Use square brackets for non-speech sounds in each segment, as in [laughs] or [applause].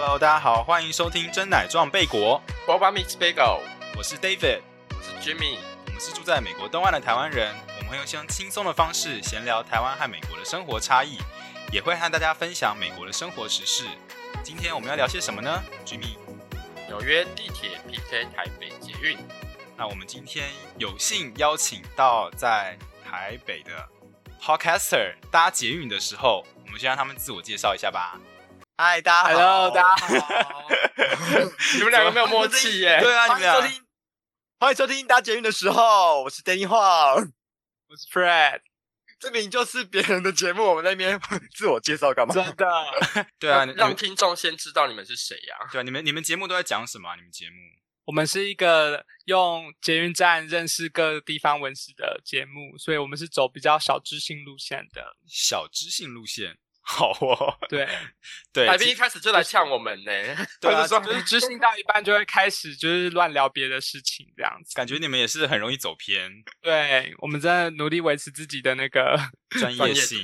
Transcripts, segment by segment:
Hello，大家好，欢迎收听真奶撞贝果，Boba Mix Bagel，我是 David，我是 Jimmy。我们是住在美国东岸的台湾人，我们会用相轻松的方式闲聊台湾和美国的生活差异，也会和大家分享美国的生活时事。今天我们要聊些什么呢？Jimmy，纽约地铁 PK 台北捷运，那我们今天有幸邀请到在台北的 Podcaster 搭捷运的时候，我们先让他们自我介绍一下吧。嗨，大家好 Hello，大家好。[laughs] 你们两个没有默契耶。对啊，你们俩欢迎收听，搭捷运的时候，我是 Danny Huang，我是 Fred，这明明就是别人的节目，我们那边 [laughs] 自我介绍干嘛？真的。[laughs] 对啊，让听众先知道你们是谁呀、对啊，你们你们节目都在讲什么啊、你们节目我们是一个用捷运站认识各地方文史的节目，所以我们是走比较小知性路线的。小知性路线，好哦。[laughs] 对，[laughs] 对，来宾一开始就来呛我们呢，[laughs] 对就是执行到一半就会开始就是乱聊别的事情这样子。感觉你们也是很容易走偏对，我们在努力维持自己的那个专专业业性。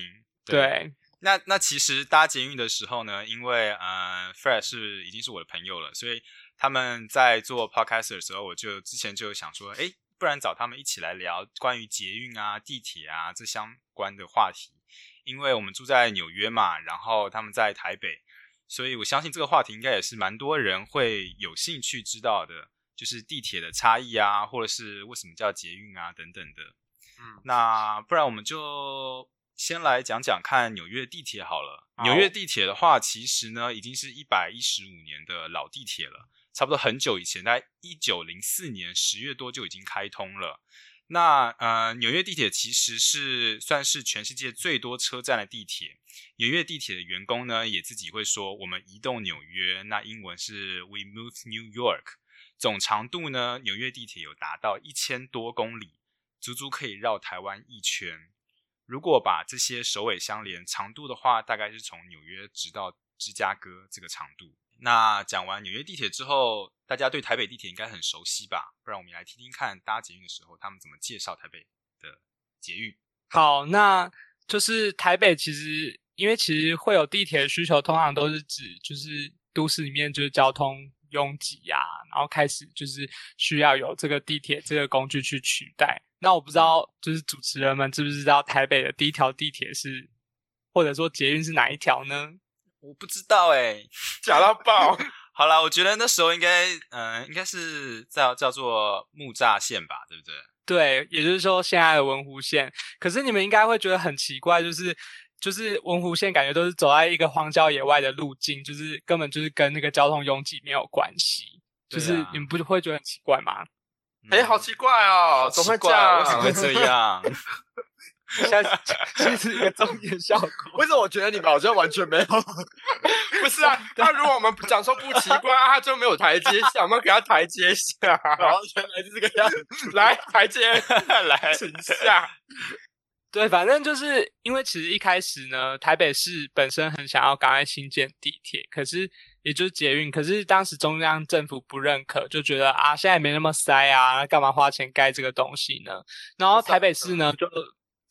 对那那其实搭捷运的时候呢，因为呃，Fred 是已经是我的朋友了，所以他们在做 podcast 的时候，我就之前就想说，哎，不然找他们一起来聊关于捷运啊、地铁啊这相关的话题。因为我们住在纽约嘛，然后他们在台北，所以我相信这个话题应该也是蛮多人会有兴趣知道的，就是地铁的差异啊，或者是为什么叫捷运啊等等的。嗯，那不然我们就先来讲讲看纽约地铁好了。好纽约地铁的话，其实呢已经是一百一十五年的老地铁了，差不多很久以前，在一九零四年十月多就已经开通了。那呃，纽约地铁其实是算是全世界最多车站的地铁。纽约地铁的员工呢，也自己会说我们移动纽约，那英文是 We Move New York。总长度呢，纽约地铁有达到一千多公里，足足可以绕台湾一圈。如果把这些首尾相连，长度的话，大概是从纽约直到芝加哥这个长度。那讲完纽约地铁之后，大家对台北地铁应该很熟悉吧？不然我们也来听听看搭捷运的时候他们怎么介绍台北的捷运。好，那就是台北其实因为其实会有地铁的需求，通常都是指就是都市里面就是交通拥挤呀、然后开始就是需要有这个地铁这个工具去取代。那我不知道就是主持人们知不知道台北的第一条地铁是或者说捷运是哪一条呢？我不知道哎、[laughs] 假到爆。[laughs] 好了，我觉得那时候应该，嗯、应该是叫叫做木栅线吧，对不对？对，也就是说现在的文湖线。可是你们应该会觉得很奇怪，就是就是文湖线感觉都是走在一个荒郊野外的路径，就是根本就是跟那个交通拥挤没有关系。就是你们不会觉得很奇怪吗？哎、好奇怪哦，怎么会这样？为什么会这样？现在现在是一个重点效果。为什么我觉得你们好像完全没有？[laughs] 不是啊，那如果我们讲说不奇怪，啊他就没有台阶下，我们要给他台阶下。[laughs] 然后原来是这个样子。来，台阶来，[laughs] 请下。对，反正就是因为其实一开始呢，台北市本身很想要赶快新建地铁，可是也就是捷运，可是当时中央政府不认可，就觉得啊，现在没那么塞啊，那干嘛花钱盖这个东西呢？然后台北市呢，就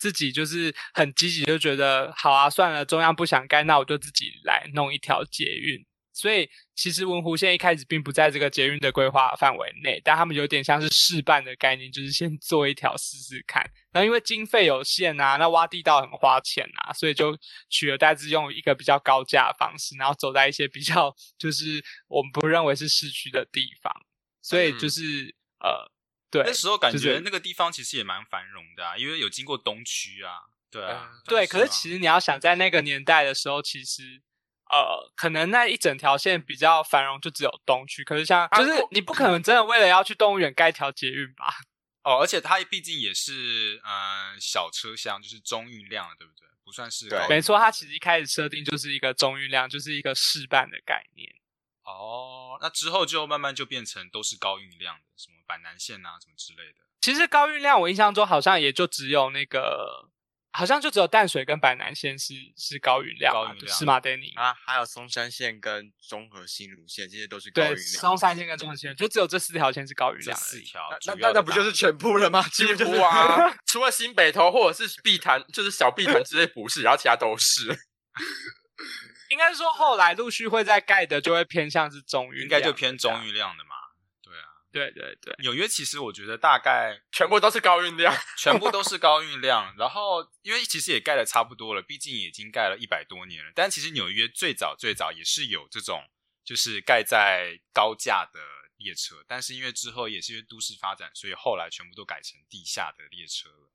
自己就是很积极，就觉得好啊，算了，中央不想盖，那我就自己来弄一条捷运。所以其实文湖线一开始并不在这个捷运的规划范围内，但他们有点像是试办的概念，就是先做一条试试看。然后因为经费有限啊，那挖地道很花钱啊，所以就取而代之用一个比较高价的方式，然后走在一些比较 [laughs] 就是我们不认为是市区的地方，所以就是、呃，对那时候感觉那个地方其实也蛮繁荣的啊，因为有经过东区啊，对啊，嗯对。可是其实你要想在那个年代的时候，其实。呃，可能那一整条线比较繁荣，就只有东区。可是像，啊就是你不可能真的为了要去动物园盖一条捷运吧？[laughs] 哦，而且它毕竟也是呃小车厢，就是中运量的，对不对？不算是对高没错，它其实一开始设定就是一个中运量，就是一个试办的概念。哦，那之后就慢慢就变成都是高运量的，什么板南线啊，什么之类的。其实高运量，我印象中好像也就只有那个，好像就只有淡水跟板南线是是高运量嘛，高运量是吗，Danny？啊，还有松山线跟中和新路线，这些都是高运对，量。松山线跟中和线就只有这四条线是高运量。四条那那那不就是全部了吗？几乎啊，[laughs] 除了新北投或者是碧潭，就是小碧潭之类不是，然后其他都是。[laughs] 应该说后来陆续会在盖的，就会偏向是中运，应该就偏中。运量的嘛。对啊，对对对，纽约其实我觉得大概 [laughs] 全部都是高运量。全部都是高运量，然后因为其实也盖的差不多了，毕竟已经盖了一百多年了。但其实纽约最早最早也是有这种，就是盖在高架的列车，但是因为之后也是因为都市发展，所以后来全部都改成地下的列车了。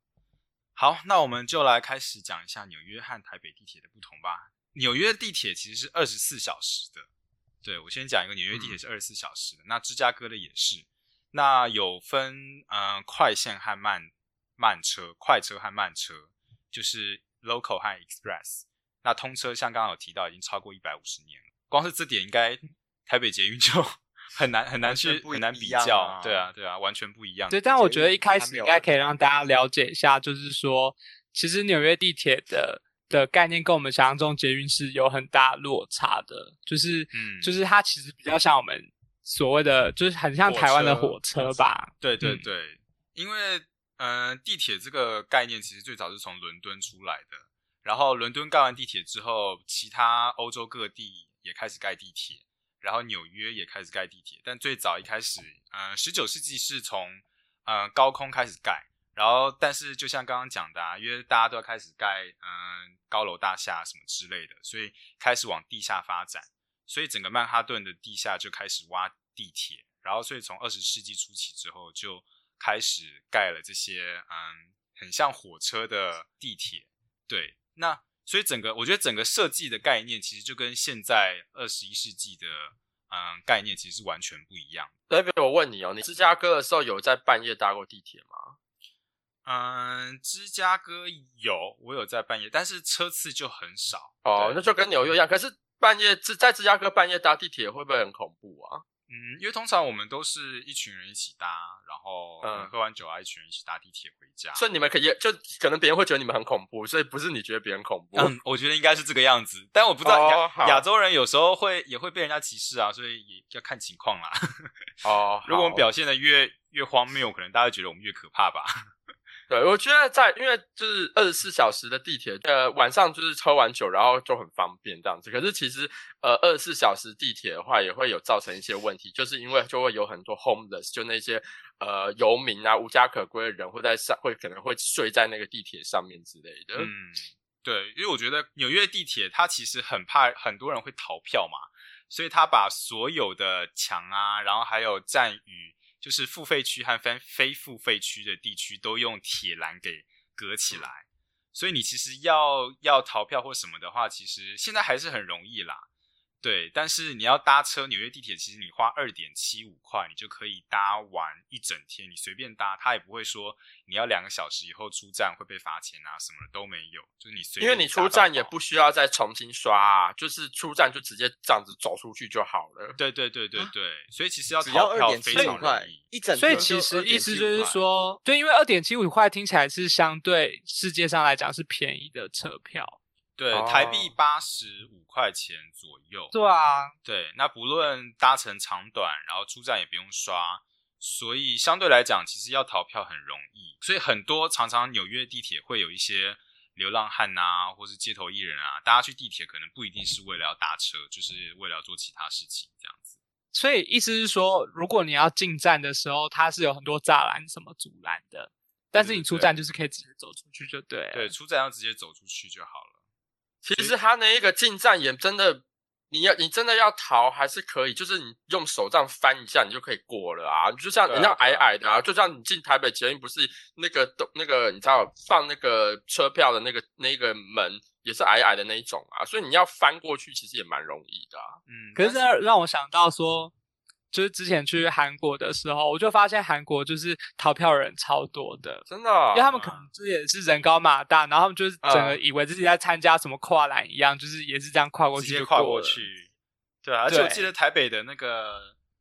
好，那我们就来开始讲一下纽约和台北地铁的不同吧。纽约地铁其实是二十四小时的，对我先讲一个纽约地铁是二十四小时的，那芝加哥的也是。那有分嗯快线和慢慢车，快车和慢车就是 local 和 express。那通车像刚刚有提到，已经超过一百五十年了。光是这点，应该台北捷运就 [laughs] 很难很难去很难比较。对啊，对啊，完全不一样。对，但我觉得一开始应该可以让大家了解一下，就是说，其实纽约地铁的的概念跟我们想象中捷运是有很大落差的。就是，嗯，就是它其实比较像我们所谓的，就是很像台湾的火车吧。对对对，因为嗯，地铁这个概念其实最早是从伦敦出来的。然后伦敦盖完地铁之后，其他欧洲各地也开始盖地铁，然后纽约也开始盖地铁。但最早一开始，嗯，十九世纪是从嗯高空开始盖，然后但是就像刚刚讲的，啊，因为大家都要开始盖嗯高楼大厦什么之类的，所以开始往地下发展，所以整个曼哈顿的地下就开始挖地铁，然后所以从二十世纪初期之后就开始盖了这些嗯很像火车的地铁，对。那所以整个，我觉得整个设计的概念其实就跟现在二十一世纪的嗯概念其实是完全不一样。代表我问你哦，你芝加哥的时候有在半夜搭过地铁吗？嗯，芝加哥有，我有在半夜，但是车次就很少。哦，那就跟纽约一样。可是半夜芝在芝加哥半夜搭地铁会不会很恐怖啊？嗯，因为通常我们都是一群人一起搭，然后嗯喝完酒啊，一群人一起搭地铁回家。所以你们可以就可能别人会觉得你们很恐怖，所以不是你觉得别人恐怖。嗯，我觉得应该是这个样子，但我不知道亚亚洲人有时候会也会被人家歧视啊，所以也要看情况啦。[laughs] 哦，如果我们表现的越越荒谬，可能大家觉得我们越可怕吧。对，我觉得在因为就是二十四小时的地铁，呃，晚上就是喝完酒，然后就很方便这样子。可是其实，呃，二十四小时地铁的话，也会有造成一些问题，就是因为就会有很多 homeless，就那些呃游民啊，无家可归的人会在上，会可能会睡在那个地铁上面之类的。嗯，对，因为我觉得纽约地铁它其实很怕很多人会逃票嘛，所以他把所有的墙啊，然后还有站与。就是付费区和非非付费区的地区都用铁栏给隔起来，所以你其实要要逃票或什么的话，其实现在还是很容易啦。对，但是你要搭车纽约地铁，其实你花二点七五块，你就可以搭完一整天，你随便搭，他也不会说你要两个小时以后出站会被罚钱啊，什么都没有，就是你随便因为你出站也不需要再重新刷，啊，就是出站就直接这样子走出去就好了。对对对对对，所以其实要逃票非常容易，一整所以其实意思就是说，对，因为二点七五块听起来是相对世界上来讲是便宜的车票。对，台币八十五块钱左右。对啊，对，那不论搭乘长短，然后出站也不用刷，所以相对来讲，其实要逃票很容易。所以很多常常纽约地铁会有一些流浪汉啊，或是街头艺人啊，大家去地铁可能不一定是为了要搭车，就是为了要做其他事情这样子。所以意思是说，如果你要进站的时候，它是有很多栅栏什么阻拦的，但是你出站就是可以直接走出去就对。对，出站要直接走出去就好了。其实他那一个进站也真的，你要你真的要逃还是可以，就是你用手这样翻一下，你就可以过了啊。就像人家矮矮的啊，就像你进台北捷运不是那个都那个你知道放那个车票的那个那个门也是矮矮的那一种啊，所以你要翻过去其实也蛮容易的。啊嗯，可是让我想到说。就是之前去韩国的时候，我就发现韩国就是逃票人超多的，真的，因为他们可能这也是人高马大，然后他们就是整个以为自己在参加什么跨栏一样，就是也是这样跨过去，直接跨过去。对啊，而且我记得台北的那个，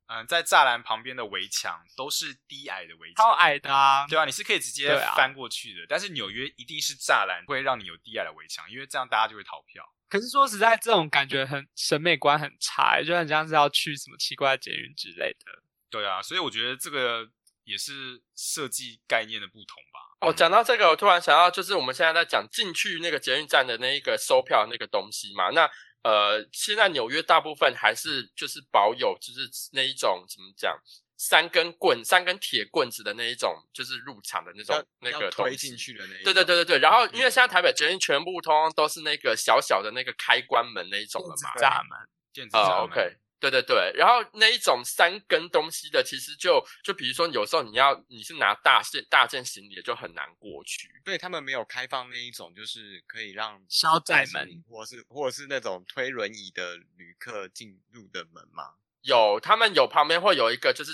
嗯，在栅栏旁边的围墙都是低矮的围墙，超矮的啊，对啊，你是可以直接翻过去的。但是纽约一定是栅栏会让你有低矮的围墙，因为这样大家就会逃票。可是说实在，这种感觉很审美观很差，就很像是要去什么奇怪的捷运之类的。对啊，所以我觉得这个也是设计概念的不同吧。哦，讲到这个，我突然想到，就是我们现在在讲进去那个捷运站的那一个收票那个东西嘛。那呃，现在纽约大部分还是就是保有就是那一种怎么讲，三根棍、三根铁棍子的那一种，就是入场的那种那个推进。去的那一对对对对对，然后因为嗯现在台北捷运全部通通都是那个小小的那个开关门那一种了嘛，闸门，啊、电子闸门 o k 对对对，然后那一种三根东西的，其实就就比如说有时候你要你是拿大件大件行李，就很难过去。对他们没有开放那一种，就是可以让小窄门或是或者是那种推轮椅的旅客进入的门吗。有他们有旁边会有一个就是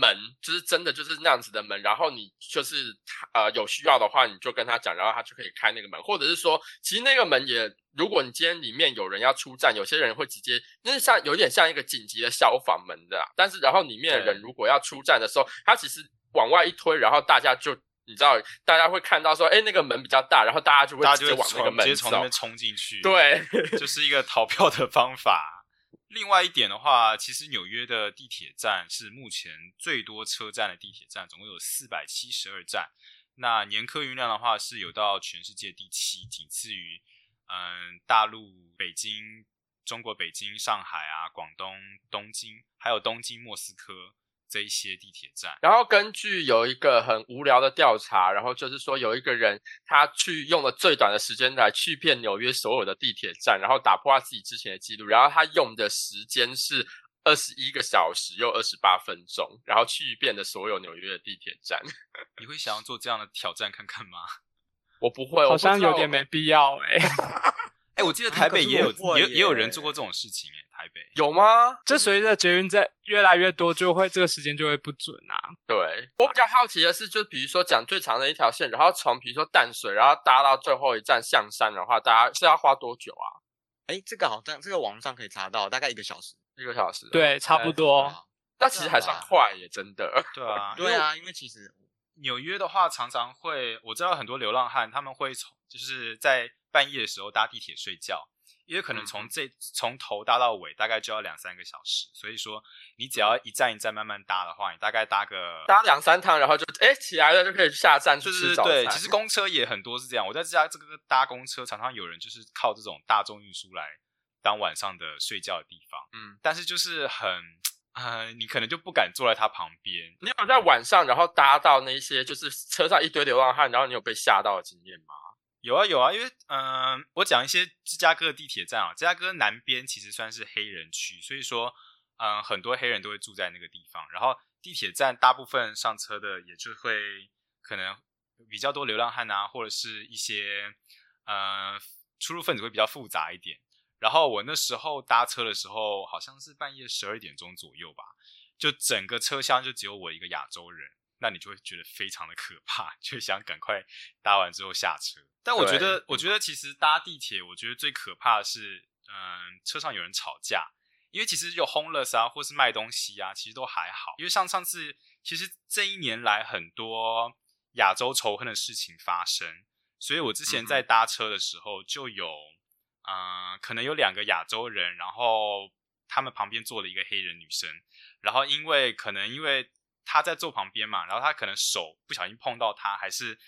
门，就是真的就是那样子的门，然后你就是呃有需要的话，你就跟他讲，然后他就可以开那个门，或者是说，其实那个门也，如果你今天里面有人要出站，有些人会直接，那是像有点像一个紧急的消防门的、啊，但是然后里面的人如果要出站的时候，他其实往外一推，然后大家就。你知道，大家会看到说，哎，那个门比较大，然后大家就会直接往那个门直接从那边。冲进去，，对，就是一个逃票的方法。另外一点的话，其实纽约的地铁站是目前最多车站的地铁站，总共有四百七十二站。那年客运量的话是有到全世界第七，仅次于嗯大陆北京、中国北京、上海啊、广东、东京，还有东京、莫斯科这一些地铁站。然后根据有一个很无聊的调查，然后就是说有一个人他去用了最短的时间来去遍纽约所有的地铁站，然后打破他自己之前的记录，然后他用的时间是二十一个小时又二十八分钟，然后去遍了所有纽约的地铁站。[laughs] 你会想要做这样的挑战看看吗？[laughs] 我不会，我好像有点没必要哎、[laughs] 哎、我记得台北也有也有也有人做过这种事情哎、台北。有吗？这随着捷运在越来越多，就会这个时间就会不准啊。对我比较好奇的是，就比如说讲最长的一条线，然后从比如说淡水，然后搭到最后一站象山的话，大家是要花多久啊？哎，这个好像这个网上可以查到，大概一个小时。一个小时？，对，差不多。啊那其实还算快耶，真的。对啊，对啊，因为其实纽约的话，常常会我知道很多流浪汉他们会从就是在半夜的时候搭地铁睡觉，因为可能嗯从这从头搭到尾大概就要两三个小时，所以说你只要一站一站慢慢搭的话，你大概搭个搭两三趟，然后就哎起来了，就可以下站去对吃早餐。对对，其实公车也很多是这样。我在这家这个搭公车，常常有人就是靠这种大众运输来当晚上的睡觉的地方，嗯，但是就是很呃，你可能就不敢坐在他旁边。你有在晚上然后搭到那些就是车上一堆流浪汉，然后你有被吓到的经验吗？有啊有啊，因为嗯、我讲一些芝加哥的地铁站啊，芝加哥南边其实算是黑人区，所以说嗯、很多黑人都会住在那个地方。然后地铁站大部分上车的也就会可能比较多流浪汉啊，或者是一些呃出入分子会比较复杂一点。然后我那时候搭车的时候，好像是半夜十二点钟左右吧，就整个车厢就只有我一个亚洲人，那你就会觉得非常的可怕，就想赶快搭完之后下车。但我觉得，我觉得其实搭地铁，我觉得最可怕的是，嗯，车上有人吵架，因为其实有 homeless 啊，或是卖东西啊，其实都还好。因为像上次，其实这一年来很多亚洲仇恨的事情发生，所以我之前嗯在搭车的时候就有，嗯、可能有两个亚洲人，然后他们旁边坐了一个黑人女生，然后因为可能因为他在坐旁边嘛，然后他可能手不小心碰到他，还是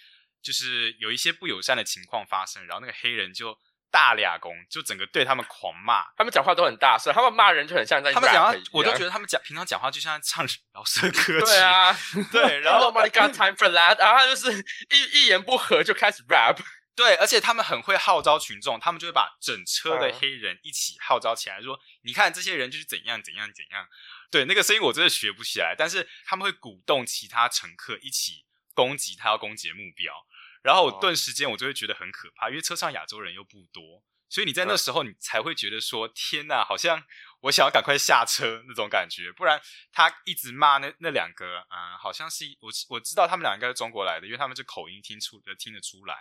就是有一些不友善的情况发生，然后那个黑人就大俩公，就整个对他们狂骂。他们讲话都很大声，他们骂人就很像在他们讲话我都觉得他们讲平常讲话就像在唱饶舌歌曲。对，啊，对，[laughs] 然后 Nobody got time for that，然后他就是一一言不合就开始 rap，[laughs] 对，而且他们很会号召群众，他们就会把整车的嗯黑人一起号召起来，说：“你看这些人就是怎样怎样怎样。”对，那个声音我真的学不起来，但是他们会鼓动其他乘客一起攻击他要攻击的目标。然后我哦顿时间我就会觉得很可怕，因为车上亚洲人又不多，所以你在那嗯时候你才会觉得说：“天呐，好像我想要赶快下车那种感觉。”不然他一直骂那那两个，嗯，好像是我我知道他们两个应该是中国来的，因为他们这口音听出的听得出来。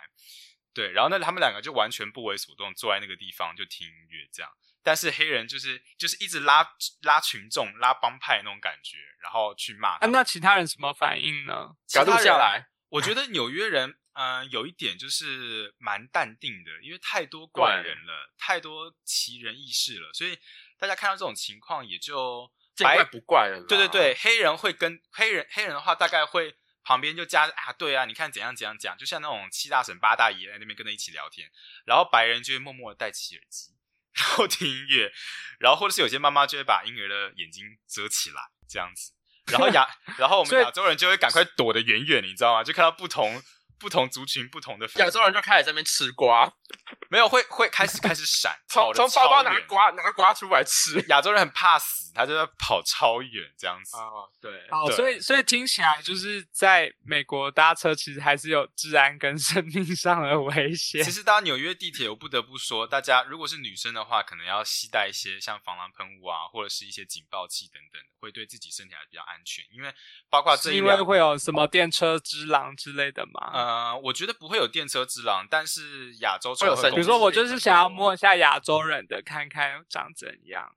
对，然后那他们两个就完全不为所动，坐在那个地方就听音乐这样。但是黑人就是就是一直拉拉群众、拉帮派那种感觉，然后去骂啊，那其他人什么反应呢？赶录其他人下来。我觉得纽约人，嗯、有一点就是蛮淡定的，因为太多怪人了，太多奇人异事了，所以大家看到这种情况也就白见怪不怪了。对对对，黑人会跟黑人黑人的话，大概会旁边就加啊，对啊，你看怎样怎样讲，就像那种七大婶八大爷在那边跟着一起聊天，然后白人就会默默的戴起耳机，然后听音乐，然后或者是有些妈妈就会把婴儿的眼睛遮起来，这样子，然后亚，[laughs] 然后我们亚洲人就会赶快躲得远远，你知道吗？就看到不同不同族群不同的亚洲人就开始在那边吃瓜，[laughs] 没有会会开始开始闪，从从包包拿瓜拿瓜出来吃。亚洲人很怕死，他就在跑超远这样子。哦，对，好，所以所以听起来就是在美国搭车，其实还是有治安跟生命上的危险其。实搭纽约地铁，我不得不说，大家如果是女生的话，可能要携带一些像防狼喷雾啊，或者是一些警报器等等的，会对自己身体还比较安全。因为包括这是因为，会有什么电车之狼之类的吗？呃，我觉得不会有电车之狼，但是亚洲比如说，我就是想要摸一下亚洲人的，看看长怎样。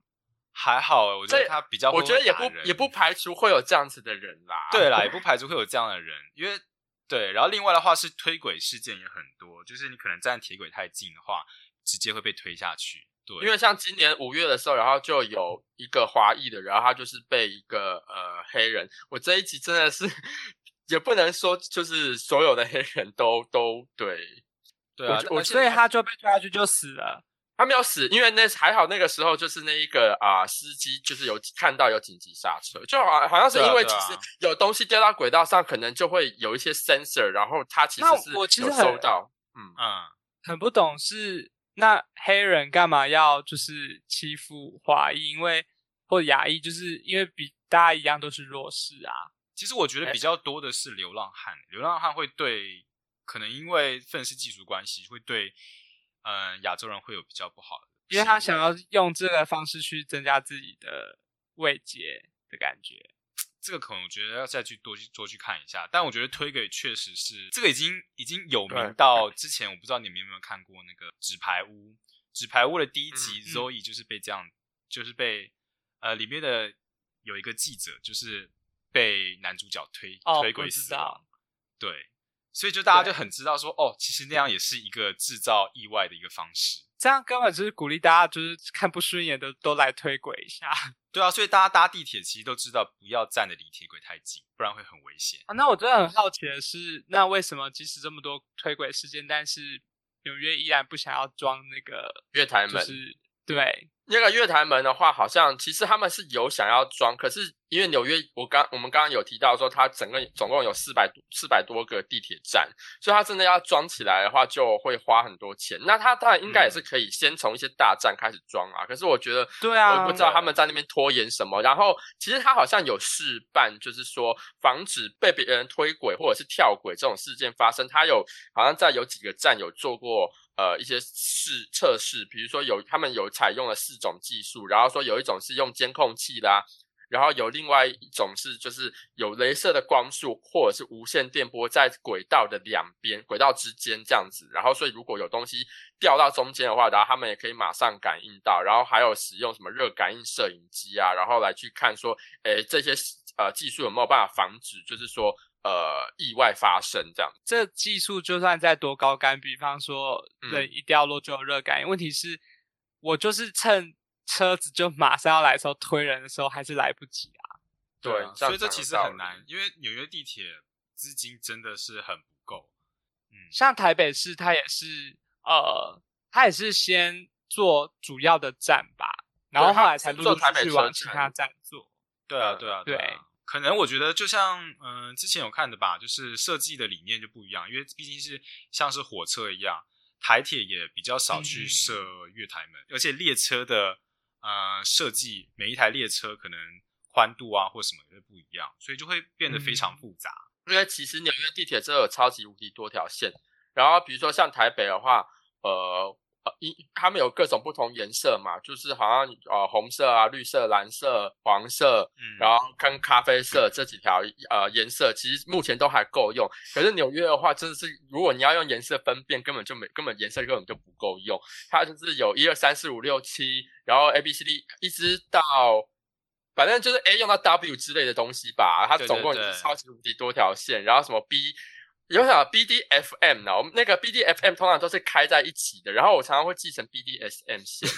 还好，我觉得他比较我觉得也不也不排除会有这样子的人啦。[laughs] 对啦，[laughs] 也不排除会有这样的人，因为对，然后另外的话是推轨事件也很多，就是你可能站铁轨太近的话，直接会被推下去。对，因为像今年五月的时候，然后就有一个华裔的人，然后他就是被一个呃黑人，我这一集真的是 [laughs] 也不能说就是所有的黑人都都对，对啊我所以他就被推下去就死了。他没有死，因为那还好那个时候就是那一个啊、司机就是有看到有紧急刹车，就好好像是因为其实有东西掉到轨道上，可能就会有一些 sensor，然后他其实那是有我其实很收到，嗯。嗯，很不懂是那黑人干嘛要就是欺负华裔，因为或者亚裔，就是因为比大家一样都是弱势啊。其实我觉得哎比较多的是流浪汉，流浪汉会对可能因为愤世嫉俗关系，会对嗯、呃亚洲人会有比较不好的，因为他想要用这个方式去增加自己的慰藉的感觉。这个可能我觉得要再去多去多去看一下，但我觉得推给确实是这个已经已经有名到。之前我不知道你们有没有看过那个纸牌屋，纸牌屋的第一集、Zoe 就是被这样，就是被呃里面的有一个记者就是被男主角推、哦推轨我知道死亡，对，所以就大家就很知道说哦，其实那样也是一个制造意外的一个方式。这样根本就是鼓励大家，就是看不顺眼的都来推轨一下。[laughs] 对啊，所以大家搭地铁其实都知道不要站的离铁轨太近，不然会很危险。啊，那我真的很好奇的是，那为什么即使这么多推轨事件，但是纽约依然不想要装那个月台门，就是对，那个月台门的话，好像其实他们是有想要装，可是因为纽约，我刚我们刚刚有提到说，它整个总共有四百四百多个地铁站，所以它真的要装起来的话，就会花很多钱。那它当然应该也是可以先从一些大站开始装啊，可是我觉得，对啊我不知道他们在那边拖延什么。然后其实它好像有示范，就是说防止被别人推轨或者是跳轨这种事件发生，它有好像在有几个站有做过。呃，一些试测试，比如说有他们有采用了四种技术，然后说有一种是用监控器啦，然后有另外一种是就是有镭射的光束或者是无线电波在轨道的两边、轨道之间这样子，然后所以如果有东西掉到中间的话，然后他们也可以马上感应到，然后还有使用什么热感应摄影机啊，然后来去看说，诶这些呃技术有没有办法防止，就是说。呃，意外发生这样，这技术就算再多高干，比方说嗯人一掉落就有热感应，问题是，我就是趁车子就马上要来的时候推人的时候，还是来不及啊。对所以这其实很难，因为纽约地铁资金真的是很不够。嗯，像台北市，它也是呃，它也是先做主要的站吧，然后后来才陆陆是做台北续续往其他站做。对啊，嗯对啊，对啊。可能我觉得就像嗯、呃之前有看的吧，就是设计的理念就不一样，因为毕竟是像是火车一样，台铁也比较少去嗯设月台门，而且列车的呃设计，每一台列车可能宽度啊或什么也会不一样，所以就会变得非常嗯复杂。因为其实纽约地铁真的有超级无敌多条线，然后比如说像台北的话，呃呃，一他们有各种不同颜色嘛，就是好像呃红色啊、绿色、蓝色、黄色，嗯，然后跟咖啡色这几条呃颜色，其实目前都还够用。可是纽约的话，真的是如果你要用颜色分辨，根本就没根本颜色根本就不够用。它就是有一二三四五六七，然后 A B C D 一直到。反正就是 A 用到 W 之类的东西吧，它总共超级无敌多条线，然后什么 B，有想 BDFM 呢？我们那个 BDFM 通常都是开在一起的，然后我常常会记成 BDSM 线，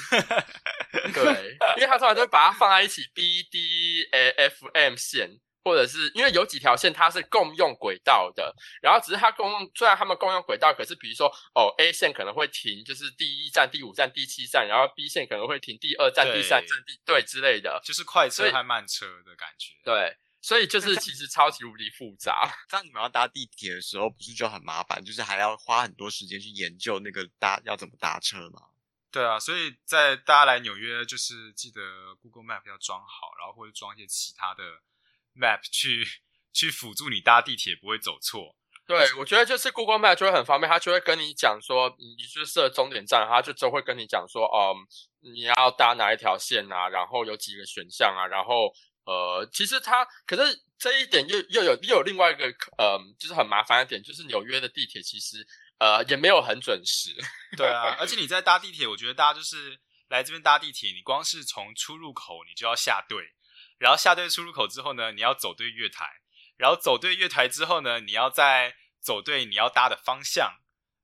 [laughs] 对，因为它通常都会把它放在一起 BDFM 线，或者是因为有几条线它是共用轨道的，然后只是它共用，虽然它们共用轨道，可是比如说哦 A 线可能会停，就是第一站、第五站、第七站，然后 B 线可能会停第二站、第三站、第对之类的，就是快车和慢车的感觉。对，所以就是其实超级无敌复杂。[laughs] 当你们要搭地铁的时候，不是就很麻烦？就是还要花很多时间去研究那个搭要怎么搭车吗？对啊，所以在大家来纽约，就是记得 Google Map 要装好，然后或者装一些其他的 Map 去去辅助你搭地铁不会走错。对，我觉得就是 Google Map 就会很方便，它就会跟你讲说，你是设终点站，它就就会跟你讲说，哦，你要搭哪一条线啊，然后有几个选项啊，然后呃，其实它可是这一点又又有又有另外一个呃，就是很麻烦的点，就是纽约的地铁其实。呃，也没有很准时。[laughs] 对啊，而且你在搭地铁，我觉得大家就是来这边搭地铁，你光是从出入口你就要下队，然后下队出入口之后呢，你要走对月台，然后走对月台之后呢，你要再走对你要搭的方向，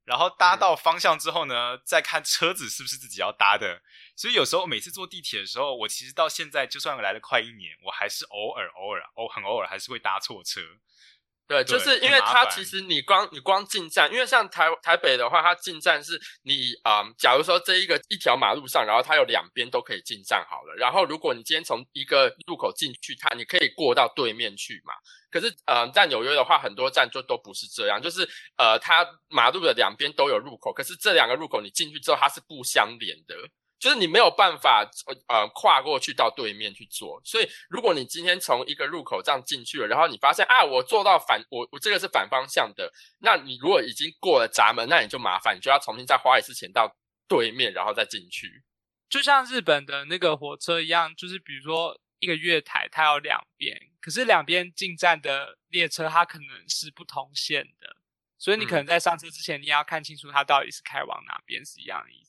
然后搭到方向之后呢，再看车子是不是自己要搭的。所以有时候每次坐地铁的时候，我其实到现在就算来了快一年，我还是偶尔偶尔偶很偶尔还是会搭错车。对，就是因为它其实你光你光进站，因为像台台北的话，它进站是你啊，假如说这一个一条马路上，然后它有两边都可以进站好了，然后如果你今天从一个入口进去，它你可以过到对面去嘛。可是呃，在纽约的话，很多站就都不是这样，就是呃，它马路的两边都有入口，可是这两个入口你进去之后，它是不相连的。就是你没有办法呃跨过去到对面去做，所以如果你今天从一个入口这样进去了，然后你发现啊我做到反我我这个是反方向的，那你如果已经过了闸门，那你就麻烦，你就要重新再花一次钱到对面，然后再进去。就像日本的那个火车一样，就是比如说一个月台它有两边，可是两边进站的列车它可能是不同线的，所以你可能在上车之前你要看清楚它到底是开往哪边是一样的意思。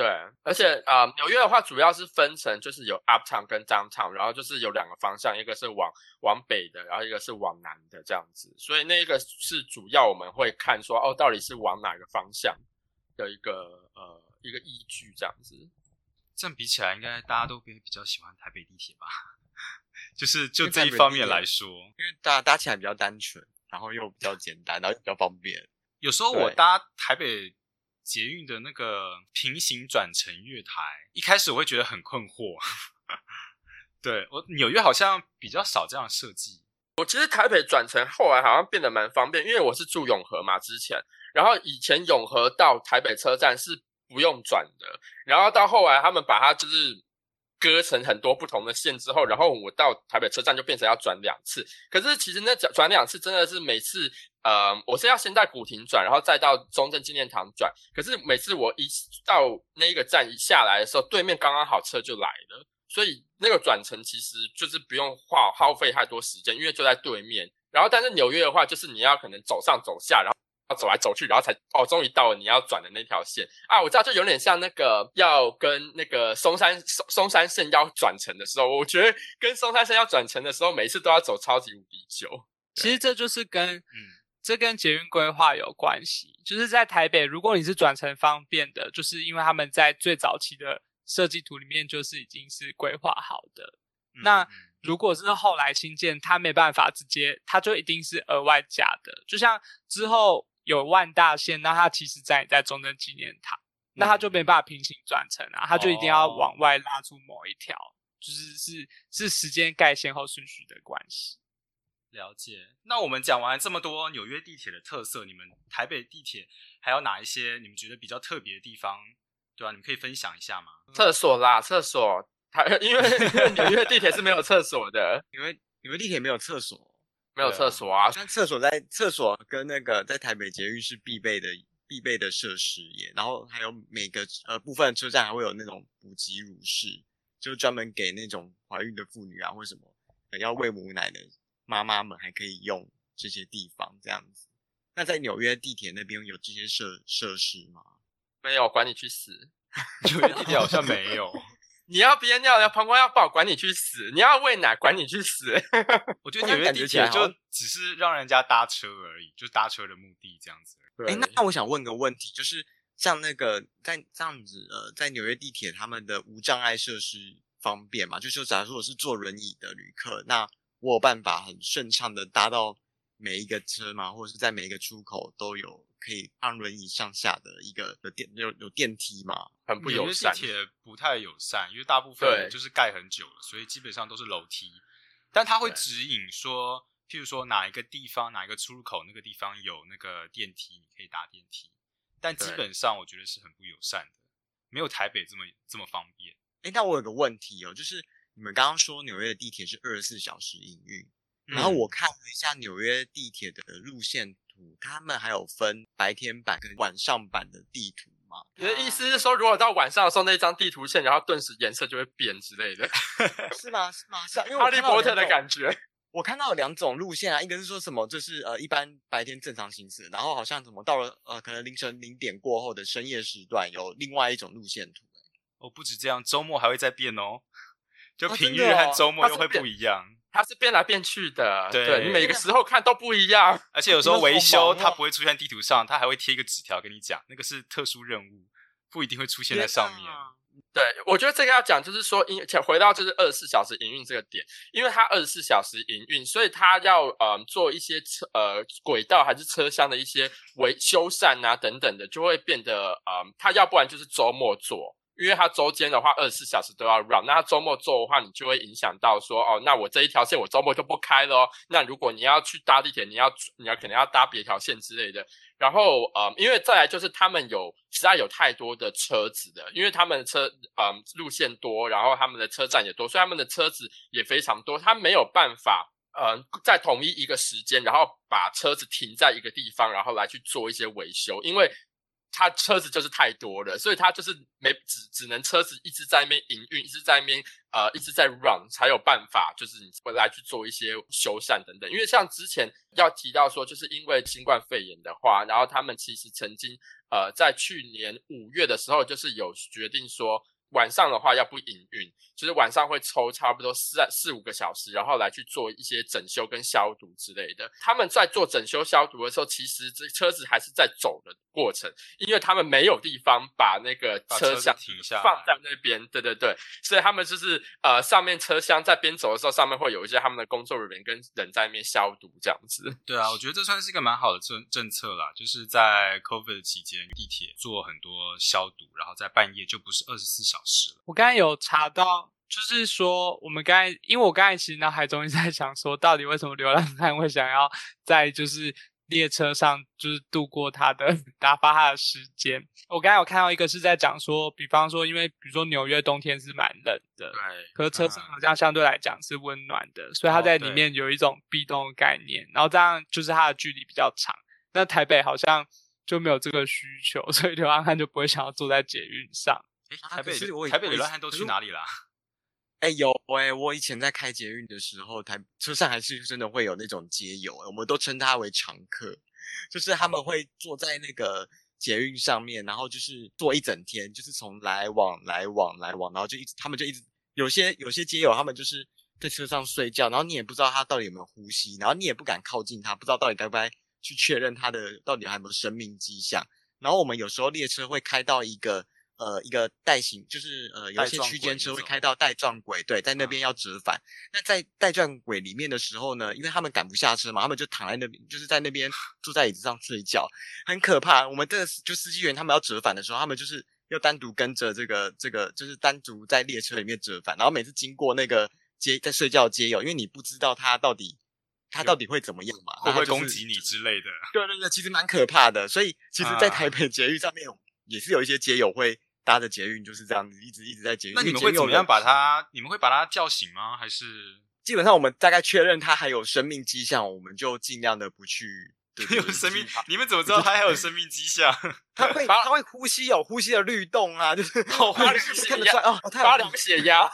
对，而且啊，纽约的话主要是分成就是有 uptown 跟 downtown，然后就是有两个方向，一个是往往北的，然后一个是往南的这样子。所以那个是主要我们会看说哦，到底是往哪个方向的一个呃一个依据这样子。这样比起来，应该大家都会比较喜欢台北地铁吧？[laughs] 就是就这一方面来说，因为搭搭起来比较单纯，然后又比较简单，然后比较方便。有时候我搭台北。捷运的那个平行转乘月台，一开始我会觉得很困惑。[laughs] 对我纽约好像比较少这样设计。我其实台北转乘后来好像变得蛮方便，因为我是住永和嘛，之前，然后以前永和到台北车站是不用转的，然后到后来他们把它就是割成很多不同的线之后，然后我到台北车站就变成要转两次。可是其实那转转两次真的是每次。呃，我是要先在古亭转，然后再到中正纪念堂转。可是每次我一到那个站一下来的时候，对面刚刚好车就来了，所以那个转乘其实就是不用花耗费太多时间，因为就在对面。然后但是纽约的话，就是你要可能走上走下，然后要走来走去，然后才哦，终于到了你要转的那条线啊！我知道，就有点像那个要跟那个松山松松山线要转乘的时候，我觉得跟松山线要转乘的时候，每一次都要走超级无敌久。其实这就是跟嗯。这跟捷运规划有关系，就是在台北，如果你是转乘方便的，就是因为他们在最早期的设计图里面就是已经是规划好的。那如果是后来新建，它没办法直接，它就一定是额外加的。就像之后有万大线，那它其实在在中正纪念塔，那它就没办法平行转乘啊，它就一定要往外拉出某一条，就是是是时间盖先后顺序的关系。了解。那我们讲完这么多纽约地铁的特色，你们台北地铁还有哪一些你们觉得比较特别的地方？对啊，你们可以分享一下吗？厕所啦，厕所，[laughs] 它因为纽约地铁是没有厕所的，因为纽约地铁没有厕所，没有厕所啊。但厕所在厕所跟那个在台北捷运是必备的必备的设施耶。然后还有每个呃部分车站还会有那种补给乳室，就专门给那种怀孕的妇女啊或什么要喂母奶的。妈妈们还可以用这些地方这样子。那在纽约地铁那边有这些设设施吗？没有，管你去死。[laughs] 纽约地铁好像没有。你要憋尿，要膀胱要爆，管你去死。你要喂奶，管你去死。我觉得纽约地铁就只是让人家搭车而已，就搭车的目的这样子。哎，那那我想问个问题，就是像那个在这样子呃，在纽约地铁他们的无障碍设施方便吗？就是假如说我是坐轮椅的旅客，那我有办法很顺畅的搭到每一个车嘛，或者是在每一个出口都有可以让轮椅上下的一个有电有有电梯嘛？很不友善地。铁不太友善，因为大部分就是盖很久了，所以基本上都是楼梯。但它会指引说，譬如说哪一个地方哪一个出入口那个地方有那个电梯，你可以搭电梯。但基本上我觉得是很不友善的，没有台北这么这么方便。哎，那我有个问题哦，就是你们刚刚说纽约的地铁是二十四小时营运，然后嗯我看了一下纽约地铁的路线图，他们还有分白天版跟晚上版的地图吗？你的意思是说，如果到晚上的时候那张地图线，然后顿时颜色就会变之类的，[laughs] 是吗？是吗？是啊，因为哈我看到有利波特的感觉。我看到有两种路线啊，一个是说什么，就是呃一般白天正常行驶，然后好像怎么到了呃可能凌晨零点过后的深夜时段有另外一种路线图。哦，不止这样，周末还会再变哦，就哦平日和周末又会不一样。它是变来变去的，对你每个时候看都不一样。而且有时候 [laughs] 维修它不会出现地图上，它还会贴一个纸条跟你讲，那个是特殊任务，不一定会出现在上面。对，我觉得这个要讲，就是说，因回到就是二十四小时营运这个点，因为它二十四小时营运，所以它要呃做一些车呃轨道还是车厢的一些维修缮啊等等的，就会变得呃，它要不然就是周末做。因为它周间的话，二十四小时都要 run，那它周末做的话，你就会影响到说，哦，那我这一条线我周末就不开了。那如果你要去搭地铁，你要你要可能要搭别条线之类的，然后呃，因为再来就是他们有实在有太多的车子的，因为他们的车嗯、路线多，然后他们的车站也多，所以他们的车子也非常多，他没有办法嗯在同一一个时间，然后把车子停在一个地方，然后来去做一些维修，因为。他车子就是太多了，所以他就是没只只能车子一直在那边营运，一直在那边呃一直在 run 才有办法，就是你回来去做一些修缮等等。因为像之前要提到说，就是因为新冠肺炎的话，然后他们其实曾经呃在去年五月的时候，就是有决定说晚上的话要不营运，就是晚上会抽差不多四四五个小时，然后来去做一些整修跟消毒之类的。他们在做整修消毒的时候，其实这车子还是在走的过程，因为他们没有地方把那个车子厢停下放在那边。对对对，所以他们就是呃上面车厢在边走的时候，上面会有一些他们的工作人员跟人在那边消毒这样子。对啊，我觉得这算是一个蛮好的政政策啦，就是在 COVID 期间，地铁做很多消毒，然后在半夜就不是二十四小时了。我刚才有查到，就是说我们刚才，因为我刚才其实脑海中一直在想说，到底为什么流浪汉会想要在就是列车上就是度过他的 [laughs] 打发他的时间。我刚才有看到一个是在讲说，比方说，因为比如说纽约冬天是蛮冷的，对，可是车上嗯好像相对来讲是温暖的，所以它哦在里面有一种壁咚的概念，然后这样就是它的距离比较长。那台北好像就没有这个需求，所以流浪汉就不会想要坐在捷运上。台北台北我以流浪汉都去哪里啦？[laughs] 哎、有哎、我以前在开捷运的时候，台车上还是真的会有那种街友，我们都称他为常客，就是他们会坐在那个捷运上面，然后就是坐一整天，就是从来往来往来往，然后就一直他们就一直有些有些街友他们就是在车上睡觉，然后你也不知道他到底有没有呼吸，然后你也不敢靠近他，不知道到底该不该去确认他的到底还有没有生命迹象。然后我们有时候列车会开到一个呃一个带行，就是呃有一些区间车会开到带状轨，对，在那边嗯要折返。那在带状轨里面的时候呢，因为他们赶不下车嘛，他们就躺在那边，就是在那边 [laughs] 坐在椅子上睡觉，很可怕。我们这个就司机员他们要折返的时候，他们就是要单独跟着这个这个，就是单独在列车里面折返，然后每次经过那个街在睡觉的街友，因为你不知道他到底他到底会怎么样嘛，会不会攻击你之类的？对对对，其实蛮可怕的。所以其实，在啊台北捷运上面也是有一些街友会搭着捷运就是这样子，一直一直在捷运。那你们会怎么样把他？你们会把他叫醒吗？还是基本上我们大概确认他还有生命迹象，我们就尽量的不去。[laughs] 有生命？你们怎么知道他还有生命迹象？[laughs] 他会 [laughs] 他会呼吸，有呼吸的律动啊，就是哦发凉就是血压哦，哦他有发量血压，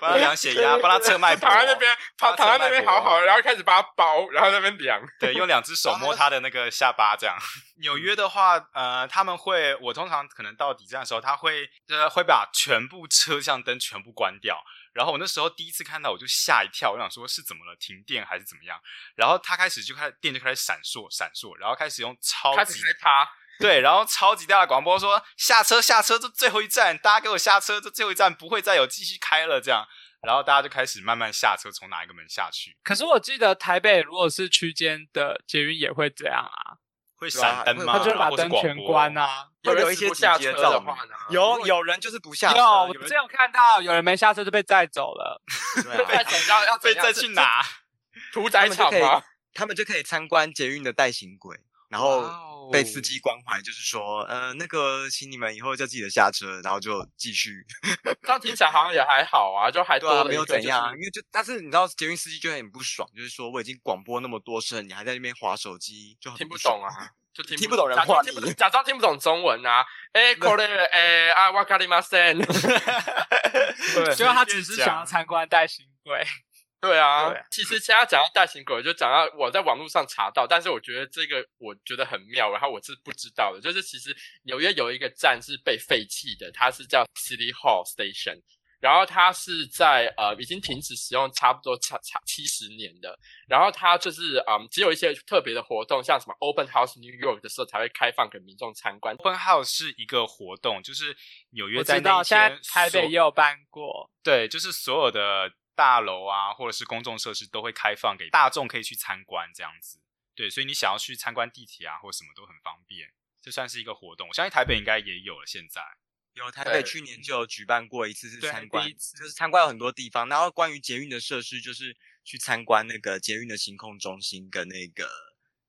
帮他量血压，帮他测脉搏，躺在那边，帮躺躺在那边好好，然后开始把它包，然后那边量。对，用两只手摸他的那个下巴，这样。纽约的话，呃，他们会，我通常可能到底站的时候，他会呃会把全部车厢灯全部关掉。然后我那时候第一次看到，我就吓一跳，我想说是怎么了，停电还是怎么样？然后他开始就开始电就开始闪烁闪烁，然后开始用超级开趴，对，然后超级大的广播说下车下车，这最后一站，大家给我下车，这最后一站不会再有继续开了这样。然后大家就开始慢慢下车，从哪一个门下去，可是我记得台北如果是区间的捷运也会这样啊，会闪灯吗？他就把灯全关啊。会有一些不下车的话呢，有有人就是不下车，有，我有人之前有看到有人没下车就被载走了。[laughs] 对 [laughs] 被啊，怎样要被再怎样这去哪。屠宰场吗？他们就可以参观捷运的代行轨，然后哦被司机关怀，就是说，呃，那个，请你们以后就记得下车，然后就继续。[laughs] 这样听起来好像也还好啊，就还对啊，没有怎样因为就但是你知道捷运司机就会很不爽，就是说我已经广播那么多声，你还在那边划手机，就很听不懂啊。就听听不懂人假装话听不你假装听不懂中文啊！哎，可能哎啊，我咖喱马森。对结果他只是想要参观代行轨。对啊对，其实现在讲到大型狗，就讲到我在网络上查到，但是我觉得这个我觉得很妙，然后我是不知道的，就是其实纽约有一个站是被废弃的，它是叫 City Hall Station，然后它是在呃已经停止使用差不多差差七十年的，然后它就是嗯只有一些特别的活动，像什么 Open House New York 的时候才会开放给民众参观。Open House 是一个活动，就是纽约在那一现在天台北也有办过。对，就是所有的大楼啊，或者是公众设施都会开放给大众可以去参观这样子。对，所以你想要去参观地铁啊，或什么都很方便，这算是一个活动。我相信台北应该也有了。现在有台北去年就有举办过一次是对参观第一，次就是参观有很多地方，然后关于捷运的设施，就是去参观那个捷运的行控中心跟那个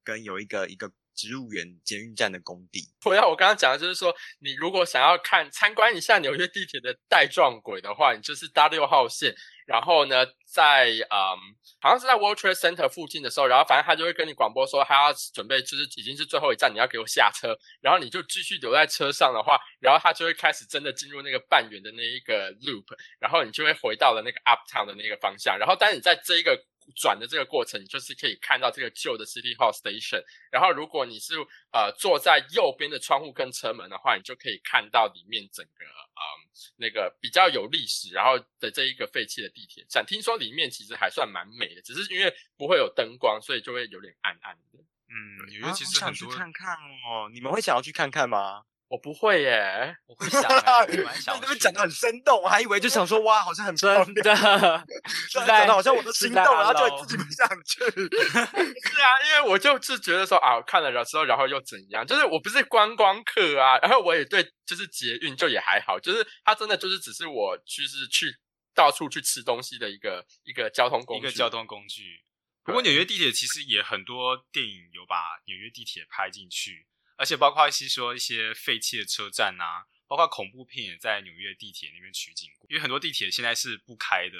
跟有一个一个植物园捷运站的工地。[laughs] 我要我刚刚讲的就是说，你如果想要看参观一下纽约地铁的带状轨的话，你就是搭六号线，然后呢，在嗯，好像是在 World Trade Center 附近的时候，然后反正他就会跟你广播说，他要准备就是已经是最后一站，你要给我下车，然后你就继续留在车上的话，然后他就会开始真的进入那个半圆的那一个 loop，然后你就会回到了那个 uptown 的那个方向，然后但是你在这一个转的这个过程，你就是可以看到这个旧的 City Hall Station，然后如果你是呃坐在右边的窗户跟车门的话，你就可以看到里面整个嗯那个比较有历史，然后的这一个废弃的地铁站。听说里面其实还算蛮美的，只是因为不会有灯光，所以就会有点暗暗的。嗯，纽啊约其实很多，看看哦，你们会想要去看看吗？我不会耶，[laughs] 我会想、欸，我蛮想去你这边讲的很生动，我还以为就想说哇，好像很漂真亮，的，[laughs] 突然讲的好像我都心动了，然后就自己不想去。[laughs] 是啊，因为我就是觉得说啊，我看了之后，然后又怎样？就是我不是观光客啊，然后我也对就是捷运就也还好，就是它真的就是只是我就是去到处去吃东西的一个一个交通工具，一个交通工具。不过纽约地铁其实也很多电影有把纽约地铁拍进去，而且包括一些说一些废弃的车站啊，包括恐怖片也在纽约地铁那边取景过。因为很多地铁现在是不开的，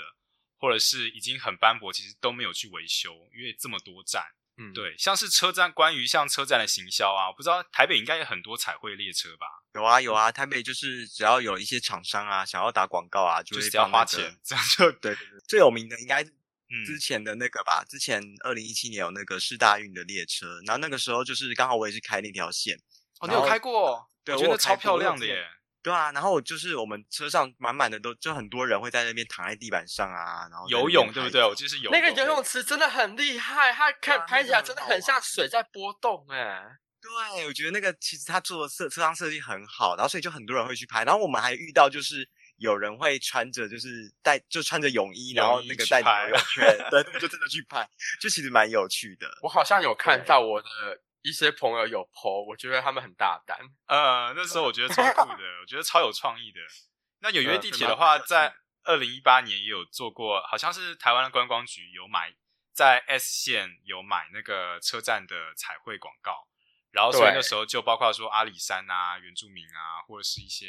或者是已经很斑驳，其实都没有去维修，因为这么多站。嗯，对，像是车站，关于像车站的行销啊，我不知道台北应该有很多彩绘列车吧，有啊有啊，台北就是只要有一些厂商啊想要打广告啊，就会就是只要花钱，这样就对对对，最有名的应该是嗯之前的那个吧，之前二零一七年有那个市大运的列车，然后那个时候就是刚好我也是开那条线，哦，你有开过？对我觉得超漂亮的耶。对啊，然后就是我们车上满满的都就很多人会在那边躺在地板上啊，然后游泳对不对？我记得是游泳那个游泳池真的很厉害，它看啊拍起来真的很像水在波动哎、对，我觉得那个其实他做的设车上设计很好，然后所以就很多人会去拍，然后我们还遇到就是有人会穿着就是带就穿着泳衣，然后那个带着去拍游泳圈，对，[laughs] 就真的去拍，就其实蛮有趣的。我好像有看到我的一些朋友有 PO，我觉得他们很大胆。呃，那时候我觉得超酷的，我觉得超有创意的。那纽约嗯地铁的话，在二零一八年也有做过，好像是台湾的观光局有买在 S 线有买那个车站的彩绘广告，然后所以那时候就包括说阿里山啊、原住民啊，或者是一些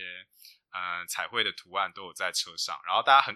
呃彩绘的图案都有在车上，然后大家很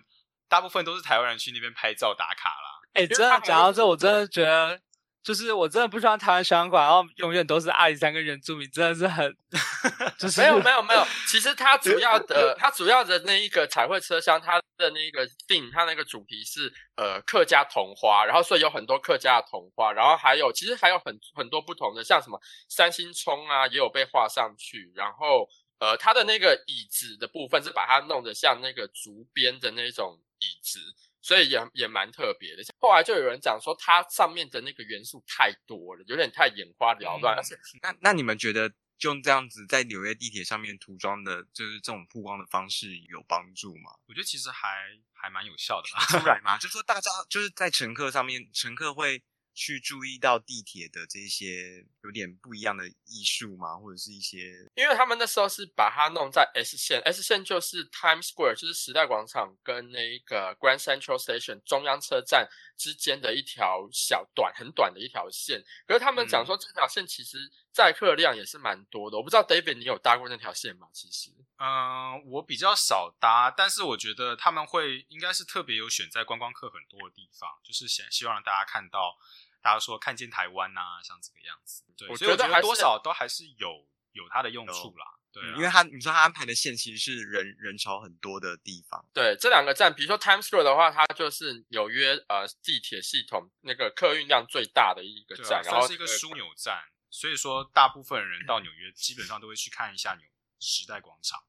大部分都是台湾人去那边拍照打卡啦。哎、为真的讲到这，我真的觉得，就是我真的不喜欢台湾小馆，然后永远都是阿里山跟原住民，真的是很，[laughs] 就是没有没有没有，其实它主要的 [laughs] 它主要的那一个彩绘车厢，它的那个定它那个主题是呃客家桐花，然后所以有很多客家的桐花，然后还有其实还有很很多不同的，像什么三星葱啊也有被画上去，然后呃它的那个椅子的部分是把它弄得像那个竹编的那种椅子。所以也也蛮特别的。后来就有人讲说，它上面的那个元素太多了，有点太眼花缭乱，嗯而且那那你们觉得用这样子在纽约地铁上面涂装的，就是这种曝光的方式有帮助吗？我觉得其实还还蛮有效的吧。出来吗？[laughs] 就是说大家就是在乘客上面，乘客会去注意到地铁的这些有点不一样的艺术吗？或者是一些因为他们那时候是把它弄在 S 线，S 线就是 Times Square，就是时代广场跟那个 Grand Central Station 中央车站之间的一条小短很短的一条线。可是他们讲说这条线其实载客量也是蛮多的，我不知道 David 你有搭过那条线吗？其实嗯，我比较少搭，但是我觉得他们会应该是特别有选在观光客很多的地方，就是想希望让大家看到，大家说看见台湾呐、像这个样子。对，我觉得还多少都还是有有它的用处啦。对啊，因为他你说他安排的线其实是人人潮很多的地方，对这两个站，比如说 Times Square 的话，它就是纽约呃地铁系统那个客运量最大的一个站，然后算是一个枢纽站，所以说大部分人到纽约基本上都会去看一下纽时代广场，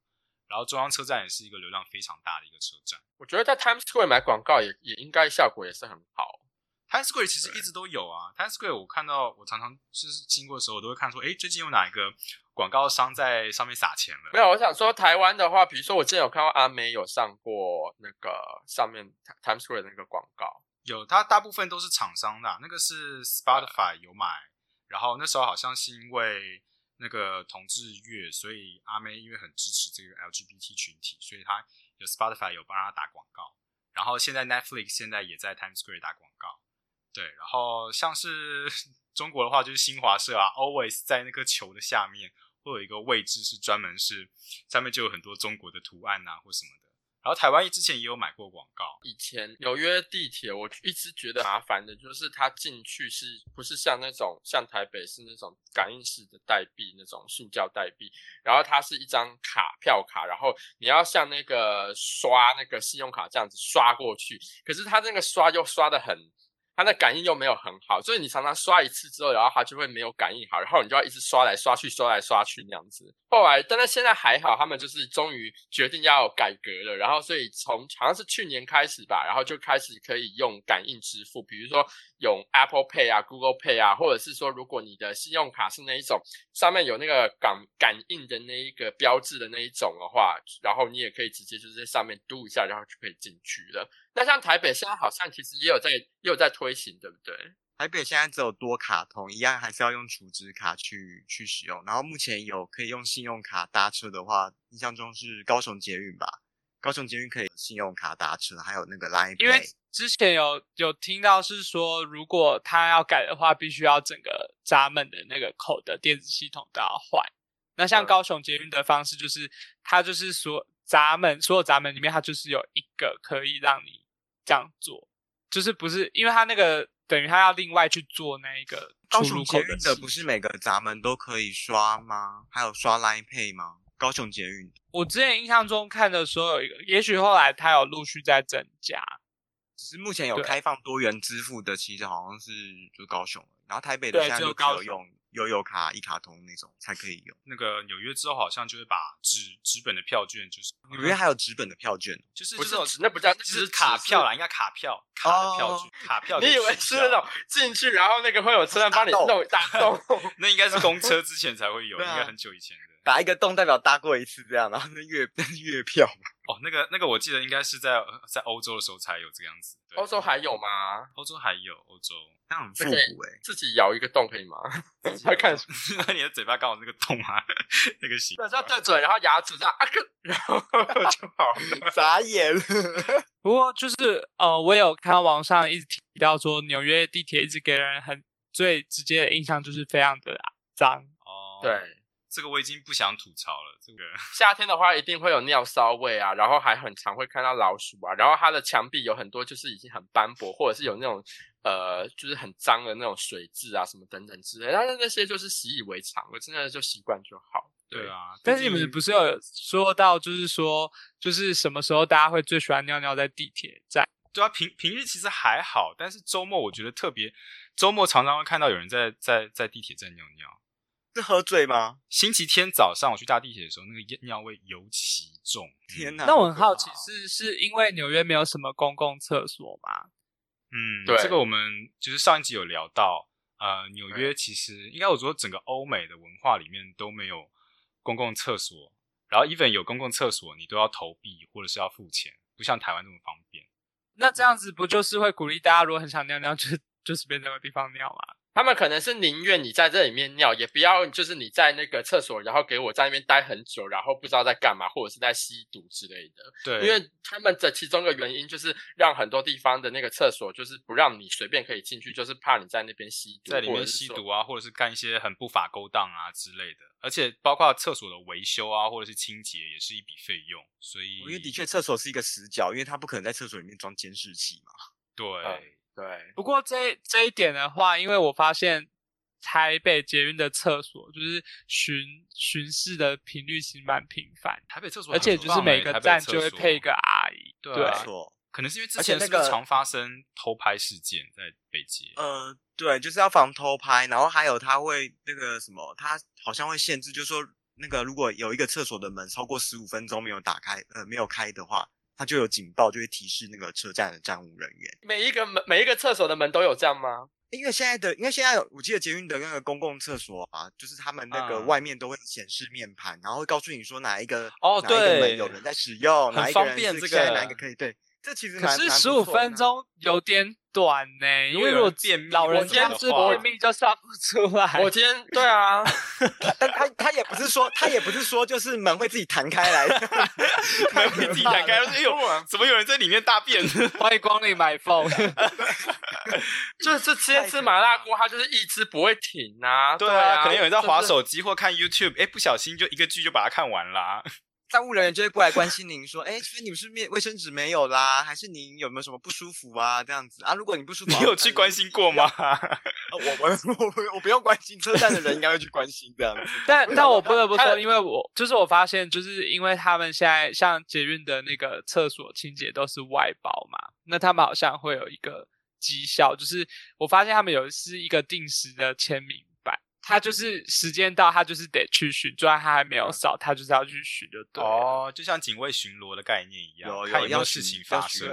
然后中央车站也是一个流量非常大的一个车站。我觉得在 Times Square 买广告也也应该效果也是很好。Times Square 其实一直都有啊，Times Square 我看到我常常就是经过的时候，我都会看说，哎，最近有哪一个广告商在上面撒钱了？没有，我想说台湾的话，比如说我之前有看到阿美有上过那个上面 Times Square 的那个广告，有，它大部分都是厂商的啊、那个是 Spotify 有买，然后那时候好像是因为那个同志月，所以阿妹因为很支持这个 LGBT 群体，所以他有 Spotify 有帮他打广告，然后现在 Netflix 现在也在 Times Square 打广告，对，然后像是 [laughs] 中国的话就是新华社啊，Always 在那个球的下面会有一个位置是专门是上面就有很多中国的图案啊或什么的，然后台湾之前也有买过广告。以前纽约地铁，我一直觉得麻烦的就是它进去是不是像那种像台北是那种感应式的代币那种塑胶代币，然后它是一张卡票卡，然后你要像那个刷那个信用卡这样子刷过去，可是它那个刷又刷的很。它的感应又没有很好，所以你常常刷一次之后，然后它就会没有感应好，然后你就要一直刷来刷去，刷来刷去那样子。后来，但是现在还好，他们就是终于决定要改革了，然后所以从好像是去年开始吧，然后就开始可以用感应支付，比如说用 Apple Pay 啊、Google Pay 啊，或者是说如果你的信用卡是那一种上面有那个感感应的那一个标志的那一种的话，然后你也可以直接就是在上面嘟一下，然后就可以进去了。那像台北现在好像其实也有在也有在推行，对不对？台北现在只有多卡通，一样还是要用储值卡去去使用。然后目前有可以用信用卡搭车的话，印象中是高雄捷运吧？高雄捷运可以信用卡搭车，还有那个 Line 因为。之前有有听到是说，如果他要改的话，必须要整个闸门的那个口的电子系统都要换。那像嗯高雄捷运的方式，就是它就是所闸门所有闸门里面，它就是有一个可以让你这样做，就是不是因为他那个等于他要另外去做那一个高雄捷运的不是每个闸门都可以刷吗？还有刷 Line Pay 吗？高雄捷运我之前印象中看的时候有一个，也许后来他有陆续在增加。只是目前有开放多元支付的，其实好像是就高雄，然后台北的现在就只有用悠游卡、一卡通那种才可以用。那个纽约之后好像就会把纸纸本的票券，就是纽约还有纸本的票券，就是不是那不叫纸卡票啦，应该卡票卡的票券，卡票你以为是那种进去，然后那个会有车站帮你弄打洞？[laughs] 那应该是公车之前才会有，[laughs] 应该很久以前的。打一个洞代表搭过一次这样，然后那月那是月票嘛。哦，那个那个我记得应该是在呃在欧洲的时候才有这个样子。对欧洲还有吗？欧洲还有欧洲，那很复古哎、自己咬一个洞可以吗？[laughs] 要看什么？[laughs] 那你的嘴巴刚好那个洞啊，[laughs] 那个形对，对准，然后牙齿这样啊个，然后就好了。眨眼。不过就是呃，我有看到网上一直提到说，纽约地铁一直给人很最直接的印象就是非常的脏。哦。，对，这个我已经不想吐槽了。这个 [laughs] 夏天的话一定会有尿骚味啊，然后还很常会看到老鼠啊，然后它的墙壁有很多就是已经很斑驳，或者是有那种呃就是很脏的那种水渍啊什么等等之类的，但是那些就是习以为常，我真的就习惯就好。对啊，但是你们不是有说到，就是说，就是什么时候大家会最喜欢尿尿在地铁站？对啊，平平日其实还好，但是周末我觉得特别，周末常常会看到有人在在在地铁站尿尿。是喝醉吗？星期天早上我去搭地铁的时候，那个尿味尤其重。天哪！那我很好奇是是因为纽约没有什么公共厕所吗？嗯，对这个我们就是上一集有聊到，呃，纽约其实应该我说整个欧美的文化里面都没有公共厕所，然后 even 有公共厕所，你都要投币或者是要付钱，不像台湾那么方便。那这样子不就是会鼓励大家，如果很想尿尿，就就随便找个地方尿嘛？他们可能是宁愿你在这里面尿，也不要就是你在那个厕所，然后给我在那边待很久，然后不知道在干嘛，或者是在吸毒之类的。对，因为他们的其中一个原因就是让很多地方的那个厕所就是不让你随便可以进去，就是怕你在那边吸毒，在里面吸毒啊，或者是干一些很不法勾当啊之类的。而且包括厕所的维修啊，或者是清洁，也是一笔费用。所以，因为的确厕所是一个死角，因为他不可能在厕所里面装监视器嘛。对对。不过这这一点的话，因为我发现。台北捷运的厕所就是巡巡视的频率其实蛮频繁，台北厕所而且就是每个站就会配一个阿姨，对，可能是因为之前那个常发生偷拍事件在北捷，呃，对，就是要防偷拍，然后还有他会那个什么，他好像会限制，就是说那个如果有一个厕所的门超过十五分钟没有打开，呃，没有开的话，它就有警报，就会提示那个车站的站务人员。每一个门，每一个厕所的门都有这样吗？因为现在的，因为现在我记得捷运的那个公共厕所啊，就是他们那个外面都会显示面盘，然后会告诉你说哪一个哦，对，有人在使用，哪一方便。这个哪一个可以？对，这其实可是十五分钟有点短呢，因为如果老人家是便秘就算不出 [laughs] 来。我今天对啊，[laughs] 但他他也不是说他也不是说就是门会自己弹开来，[laughs] 门会自己弹开，哎呦，怎么有人在里面大便？欢迎光临买凤。就是吃吃麻辣锅，它就是一直不会停啊。对啊，可能有人在划手机或看 YouTube，哎，不小心就一个剧就把它看完了。站务人员就会过来关心您，说：“哎，所以你们是面卫生纸没有啦，还是您有没有什么不舒服啊？这样子啊？如果你不舒服，你有去关心过吗？[laughs] 我我 [laughs] 我我不用关心，车站的人应该会去关心这样子。但但我不得不说，因为我就是我发现，就是因为他们现在像捷运的那个厕所清洁都是外包嘛，那他们好像会有一个。绩效就是，我发现他们有是一个定时的签名板，他就是时间到，他就是得去巡，就算他还没有扫，他就是要去巡就对。哦，就像警卫巡逻的概念一样，有有有事情发生。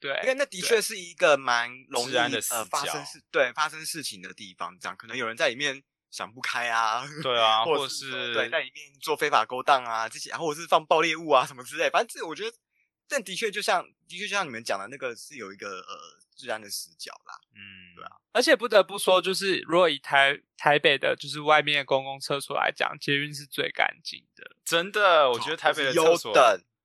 对，因为那的确是一个蛮容易呃发生事，对发生事情的地方。这样可能有人在里面想不开啊，[laughs] 对啊，或者是对在里面做非法勾当啊这些，或者是放爆裂物啊什么之类。反正这我觉得，但的确就像的确就像你们讲的那个是有一个呃。治安的死角啦，嗯，对啊，而且不得不说，就是如果以台台北的，就是外面的公共厕所来讲，捷运是最干净的，真的，我觉得台北的厕所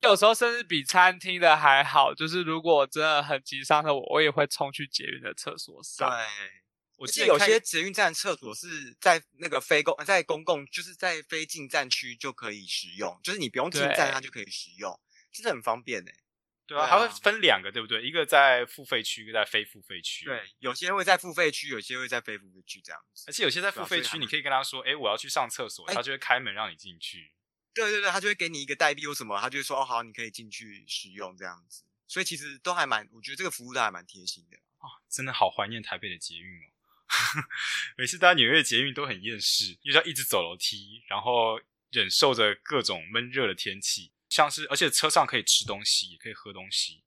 有时候甚至比餐厅的还好。就是如果真的很急上厕，我我也会冲去捷运的厕所上。对，我记得有些捷运站厕所是在那个非公在公共，就是在非进站区就可以使用，就是你不用进站它就可以使用，真的很方便呢。对啊，它会分两个，对不对？一个在付费区，一个在非付费区。对，有些会在付费区，有些会在非付费区这样子。而且有些在付费区，你可以跟他说：“哎，我要去上厕所。”他就会开门让你进去。对对对，他就会给你一个代币或什么，他就会说：“哦，好，你可以进去使用这样子。”所以其实都还蛮，我觉得这个服务都还蛮贴心的啊！真的好怀念台北的捷运哦。[laughs] 每次搭纽约捷运都很厌世，又要一直走楼梯，然后忍受着各种闷热的天气。像是，而且车上可以吃东西，也可以喝东西，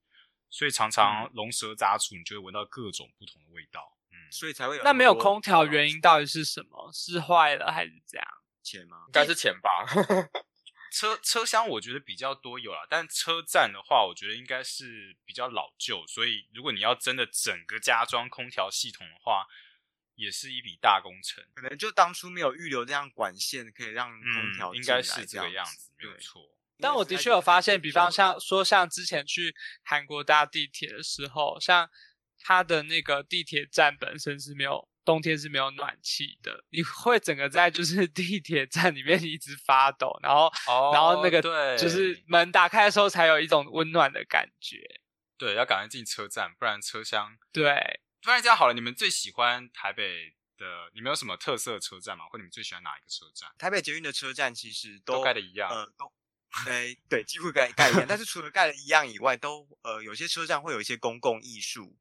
所以常常龙蛇杂处，你就会闻到各种不同的味道。嗯，所以才会有。那没有空调原因到底是什么？是坏了还是这样？钱吗？应该是钱吧。[laughs] 车车厢我觉得比较多有了，但车站的话，我觉得应该是比较老旧，所以如果你要真的整个加装空调系统的话，也是一笔大工程。可能就当初没有预留这样管线，可以让空调应该是这个样子，没有错。但我的确有发现，比方像说像之前去韩国搭地铁的时候，像它的那个地铁站本身是没有冬天是没有暖气的，你会整个在就是地铁站里面一直发抖，然后然后那个就是门打开的时候才有一种温暖的感觉。对，要赶快进车站，不然车厢对。不然这样好了，你们最喜欢台北的？你们有什么特色车站吗？或你们最喜欢哪一个车站？台北捷运的车站其实都盖的一样，呃，都。哎，[laughs] 对，几乎盖盖一样，但是除了 [laughs] 盖的一样以外，都呃有些车站会有一些公共艺术，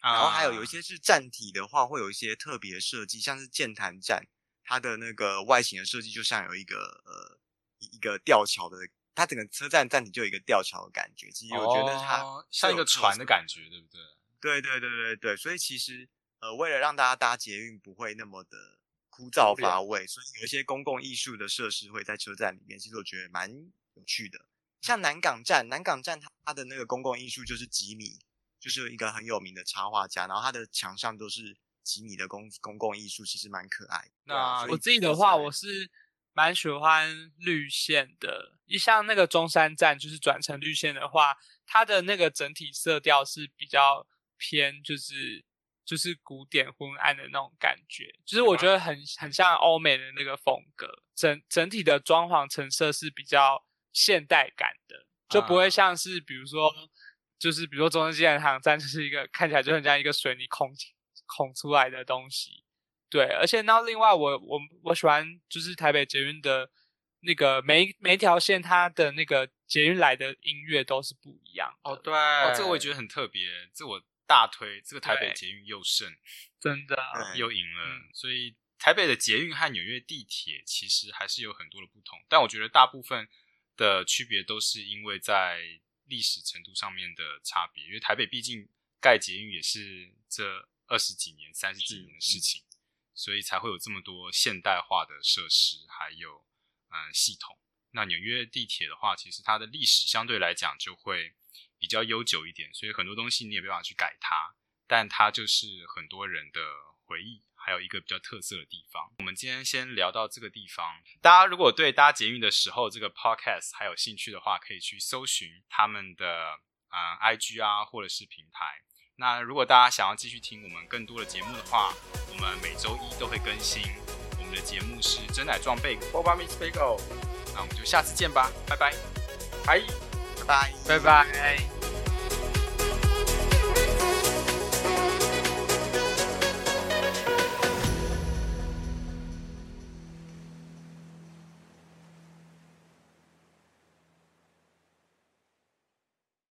然后还有有一些是站体的话，会有一些特别设计，像是建潭站，它的那个外形的设计就像有一个呃一个吊桥的，它整个车站站体就有一个吊桥的感觉。其实我觉得它像一个船的感觉，对不对？[laughs] 对对对对对，所以其实呃，为了让大家搭捷运不会那么的枯燥乏味，所以有一些公共艺术的设施会在车站里面，其实我觉得蛮有趣的。像南港站，南港站它的那个公共艺术就是吉米，就是一个很有名的插画家，然后他的墙上都是吉米的公公共艺术，其实蛮可爱的。那我自己的话，我是蛮喜欢绿线的。一像那个中山站，就是转成绿线的话，它的那个整体色调是比较偏，就是就是古典昏暗的那种感觉，就是我觉得很很像欧美的那个风格。整整体的装潢成色是比较。现代感的就不会像是比如说，就是比如说中山纪念堂站就是一个看起来就很像一个水泥孔孔出来的东西，对。而且那另外我我我喜欢就是台北捷运的那个每每条线它的那个捷运来的音乐都是不一样哦，对，这个我也觉得很特别，这我大推这个台北捷运又胜，真的 [laughs] 又赢了。所以台北的捷运和纽约地铁其实还是有很多的不同，但我觉得大部分。的区别都是因为在历史程度上面的差别，因为台北毕竟盖捷运也是这二十几年、三十几年的事情，所以才会有这么多现代化的设施，还有嗯系统。那纽约地铁的话，其实它的历史相对来讲就会比较悠久一点，所以很多东西你也没办法去改它，但它就是很多人的回忆。还有一个比较特色的地方，我们今天先聊到这个地方。大家如果对搭捷运的时候这个 podcast 还有兴趣的话，可以去搜寻他们的啊 IG 啊，或者是平台。那如果大家想要继续听我们更多的节目的话，我们每周一都会更新。我们的节目是真奶撞贝果，Boba Miss Bagel。那我们就下次见吧，拜拜，拜拜拜拜。